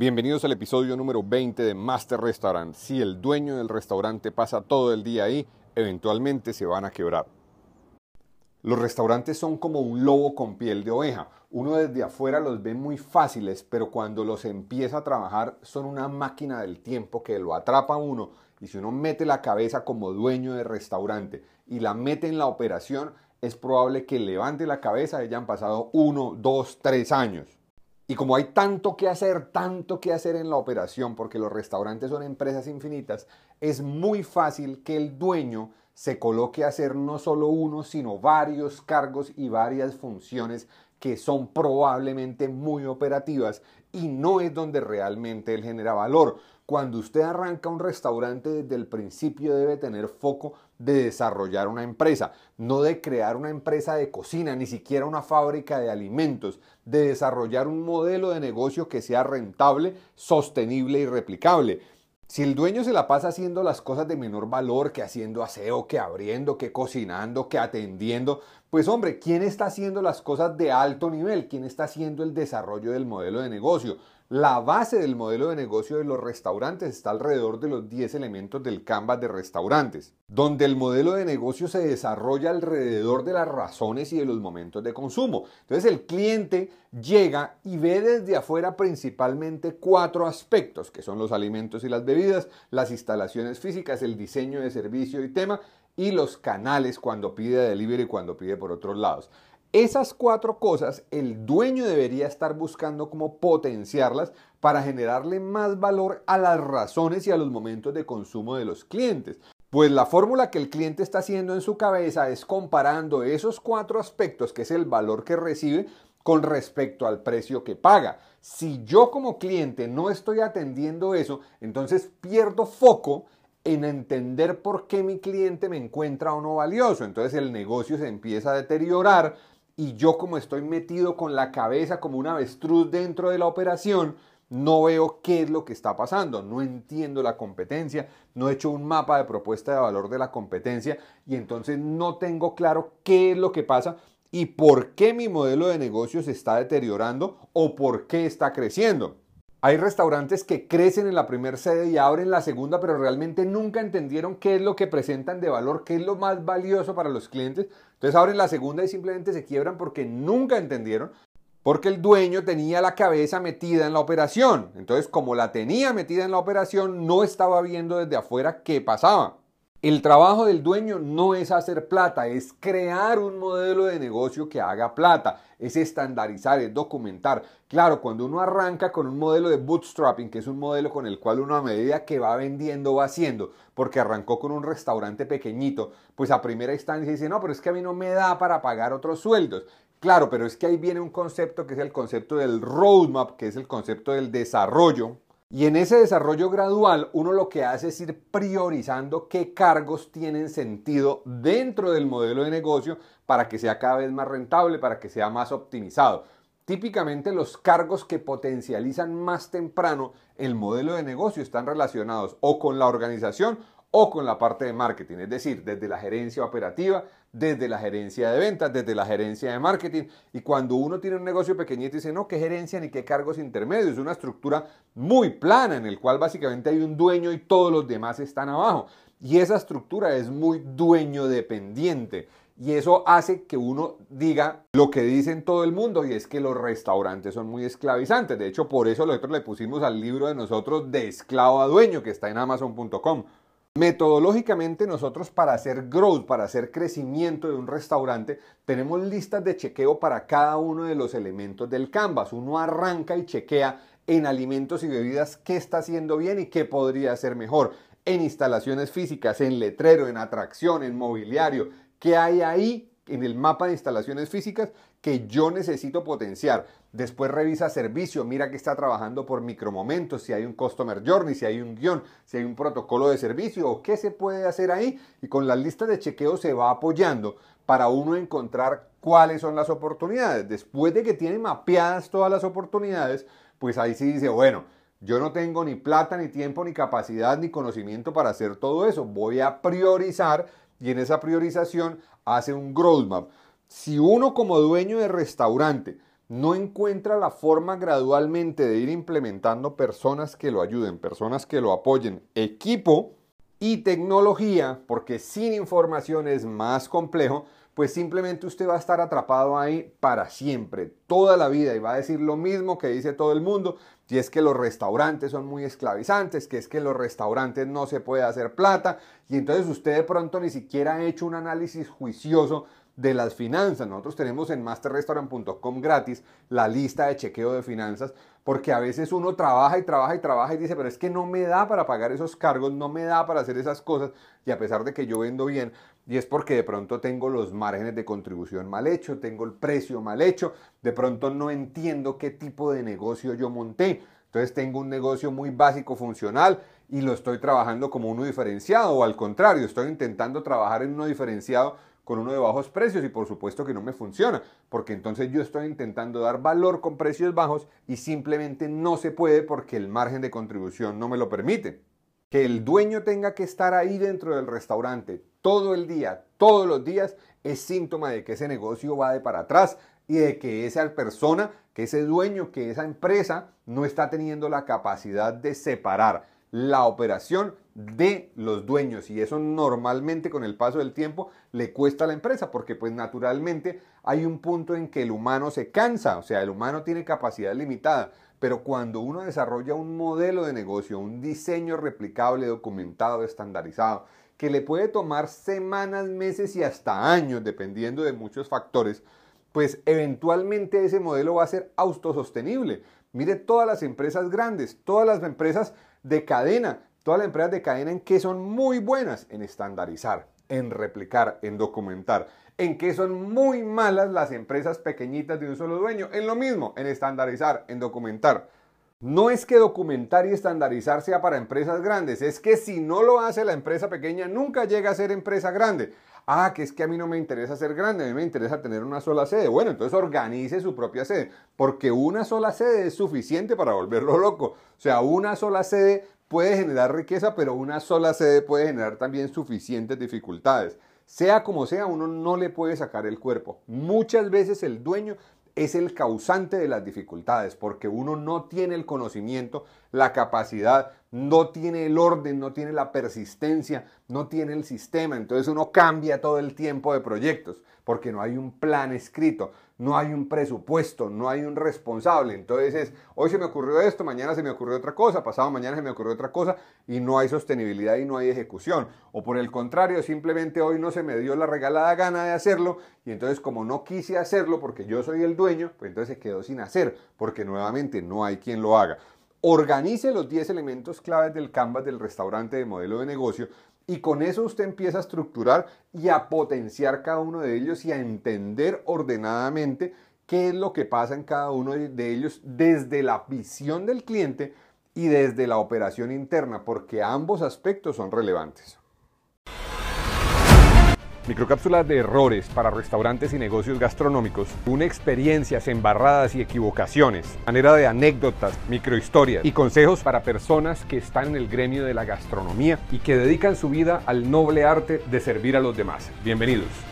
Bienvenidos al episodio número 20 de Master Restaurant. Si el dueño del restaurante pasa todo el día ahí, eventualmente se van a quebrar. Los restaurantes son como un lobo con piel de oveja. Uno desde afuera los ve muy fáciles, pero cuando los empieza a trabajar son una máquina del tiempo que lo atrapa a uno y si uno mete la cabeza como dueño de restaurante y la mete en la operación, es probable que levante la cabeza y hayan pasado uno, dos, tres años. Y como hay tanto que hacer, tanto que hacer en la operación, porque los restaurantes son empresas infinitas, es muy fácil que el dueño se coloque a hacer no solo uno, sino varios cargos y varias funciones que son probablemente muy operativas y no es donde realmente él genera valor. Cuando usted arranca un restaurante desde el principio debe tener foco de desarrollar una empresa, no de crear una empresa de cocina, ni siquiera una fábrica de alimentos, de desarrollar un modelo de negocio que sea rentable, sostenible y replicable. Si el dueño se la pasa haciendo las cosas de menor valor, que haciendo aseo, que abriendo, que cocinando, que atendiendo, pues hombre, ¿quién está haciendo las cosas de alto nivel? ¿Quién está haciendo el desarrollo del modelo de negocio? La base del modelo de negocio de los restaurantes está alrededor de los 10 elementos del Canvas de restaurantes, donde el modelo de negocio se desarrolla alrededor de las razones y de los momentos de consumo. Entonces el cliente llega y ve desde afuera principalmente cuatro aspectos, que son los alimentos y las bebidas, las instalaciones físicas, el diseño de servicio y tema, y los canales cuando pide delivery y cuando pide por otros lados. Esas cuatro cosas el dueño debería estar buscando cómo potenciarlas para generarle más valor a las razones y a los momentos de consumo de los clientes. Pues la fórmula que el cliente está haciendo en su cabeza es comparando esos cuatro aspectos, que es el valor que recibe, con respecto al precio que paga. Si yo como cliente no estoy atendiendo eso, entonces pierdo foco en entender por qué mi cliente me encuentra o no valioso. Entonces el negocio se empieza a deteriorar y yo como estoy metido con la cabeza como un avestruz dentro de la operación, no veo qué es lo que está pasando, no entiendo la competencia, no he hecho un mapa de propuesta de valor de la competencia y entonces no tengo claro qué es lo que pasa y por qué mi modelo de negocio se está deteriorando o por qué está creciendo. Hay restaurantes que crecen en la primera sede y abren la segunda, pero realmente nunca entendieron qué es lo que presentan de valor, qué es lo más valioso para los clientes. Entonces abren la segunda y simplemente se quiebran porque nunca entendieron, porque el dueño tenía la cabeza metida en la operación. Entonces, como la tenía metida en la operación, no estaba viendo desde afuera qué pasaba. El trabajo del dueño no es hacer plata, es crear un modelo de negocio que haga plata, es estandarizar, es documentar. Claro, cuando uno arranca con un modelo de bootstrapping, que es un modelo con el cual uno a medida que va vendiendo va haciendo, porque arrancó con un restaurante pequeñito, pues a primera instancia dice, no, pero es que a mí no me da para pagar otros sueldos. Claro, pero es que ahí viene un concepto que es el concepto del roadmap, que es el concepto del desarrollo y en ese desarrollo gradual uno lo que hace es ir priorizando qué cargos tienen sentido dentro del modelo de negocio para que sea cada vez más rentable, para que sea más optimizado. Típicamente los cargos que potencializan más temprano el modelo de negocio están relacionados o con la organización o con la parte de marketing, es decir, desde la gerencia operativa, desde la gerencia de ventas, desde la gerencia de marketing. Y cuando uno tiene un negocio pequeñito dice, no, qué gerencia ni qué cargos intermedios, es una estructura muy plana en el cual básicamente hay un dueño y todos los demás están abajo. Y esa estructura es muy dueño dependiente. Y eso hace que uno diga lo que dicen todo el mundo y es que los restaurantes son muy esclavizantes. De hecho, por eso nosotros le pusimos al libro de nosotros de esclavo a dueño que está en amazon.com. Metodológicamente nosotros para hacer growth, para hacer crecimiento de un restaurante, tenemos listas de chequeo para cada uno de los elementos del canvas. Uno arranca y chequea en alimentos y bebidas qué está haciendo bien y qué podría hacer mejor. En instalaciones físicas, en letrero, en atracción, en mobiliario, qué hay ahí en el mapa de instalaciones físicas que yo necesito potenciar. Después revisa servicio, mira que está trabajando por micromomentos, si hay un customer journey, si hay un guion, si hay un protocolo de servicio o qué se puede hacer ahí. Y con las listas de chequeo se va apoyando para uno encontrar cuáles son las oportunidades. Después de que tiene mapeadas todas las oportunidades, pues ahí sí dice, bueno, yo no tengo ni plata, ni tiempo, ni capacidad, ni conocimiento para hacer todo eso. Voy a priorizar y en esa priorización hace un growth map. Si uno como dueño de restaurante no encuentra la forma gradualmente de ir implementando personas que lo ayuden, personas que lo apoyen, equipo y tecnología, porque sin información es más complejo, pues simplemente usted va a estar atrapado ahí para siempre, toda la vida, y va a decir lo mismo que dice todo el mundo, y es que los restaurantes son muy esclavizantes, que es que en los restaurantes no se puede hacer plata, y entonces usted de pronto ni siquiera ha hecho un análisis juicioso de las finanzas. Nosotros tenemos en masterrestaurant.com gratis la lista de chequeo de finanzas, porque a veces uno trabaja y trabaja y trabaja y dice, pero es que no me da para pagar esos cargos, no me da para hacer esas cosas, y a pesar de que yo vendo bien, y es porque de pronto tengo los márgenes de contribución mal hecho, tengo el precio mal hecho, de pronto no entiendo qué tipo de negocio yo monté. Entonces tengo un negocio muy básico, funcional, y lo estoy trabajando como uno diferenciado, o al contrario, estoy intentando trabajar en uno diferenciado con uno de bajos precios y por supuesto que no me funciona, porque entonces yo estoy intentando dar valor con precios bajos y simplemente no se puede porque el margen de contribución no me lo permite. Que el dueño tenga que estar ahí dentro del restaurante todo el día, todos los días, es síntoma de que ese negocio va de para atrás y de que esa persona, que ese dueño, que esa empresa no está teniendo la capacidad de separar la operación de los dueños. Y eso normalmente con el paso del tiempo le cuesta a la empresa porque pues naturalmente hay un punto en que el humano se cansa, o sea, el humano tiene capacidad limitada, pero cuando uno desarrolla un modelo de negocio, un diseño replicable, documentado, estandarizado, que le puede tomar semanas, meses y hasta años, dependiendo de muchos factores, pues eventualmente ese modelo va a ser autosostenible. Mire todas las empresas grandes, todas las empresas de cadena, todas las empresas de cadena en que son muy buenas en estandarizar, en replicar, en documentar, en que son muy malas las empresas pequeñitas de un solo dueño, en lo mismo, en estandarizar, en documentar. No es que documentar y estandarizar sea para empresas grandes, es que si no lo hace la empresa pequeña, nunca llega a ser empresa grande. Ah, que es que a mí no me interesa ser grande, a mí me interesa tener una sola sede. Bueno, entonces organice su propia sede, porque una sola sede es suficiente para volverlo loco. O sea, una sola sede puede generar riqueza, pero una sola sede puede generar también suficientes dificultades. Sea como sea, uno no le puede sacar el cuerpo. Muchas veces el dueño es el causante de las dificultades, porque uno no tiene el conocimiento, la capacidad, no tiene el orden, no tiene la persistencia, no tiene el sistema. Entonces uno cambia todo el tiempo de proyectos, porque no hay un plan escrito, no hay un presupuesto, no hay un responsable. Entonces es, hoy se me ocurrió esto, mañana se me ocurrió otra cosa, pasado mañana se me ocurrió otra cosa, y no hay sostenibilidad y no hay ejecución. O por el contrario, simplemente hoy no se me dio la regalada gana de hacerlo, y entonces como no quise hacerlo porque yo soy el dueño, pues entonces se quedó sin hacer, porque nuevamente no hay quien lo haga. Organice los 10 elementos claves del Canvas del restaurante de modelo de negocio y con eso usted empieza a estructurar y a potenciar cada uno de ellos y a entender ordenadamente qué es lo que pasa en cada uno de ellos desde la visión del cliente y desde la operación interna, porque ambos aspectos son relevantes. Microcápsulas de errores para restaurantes y negocios gastronómicos, una experiencias embarradas y equivocaciones, manera de anécdotas, microhistorias y consejos para personas que están en el gremio de la gastronomía y que dedican su vida al noble arte de servir a los demás. Bienvenidos.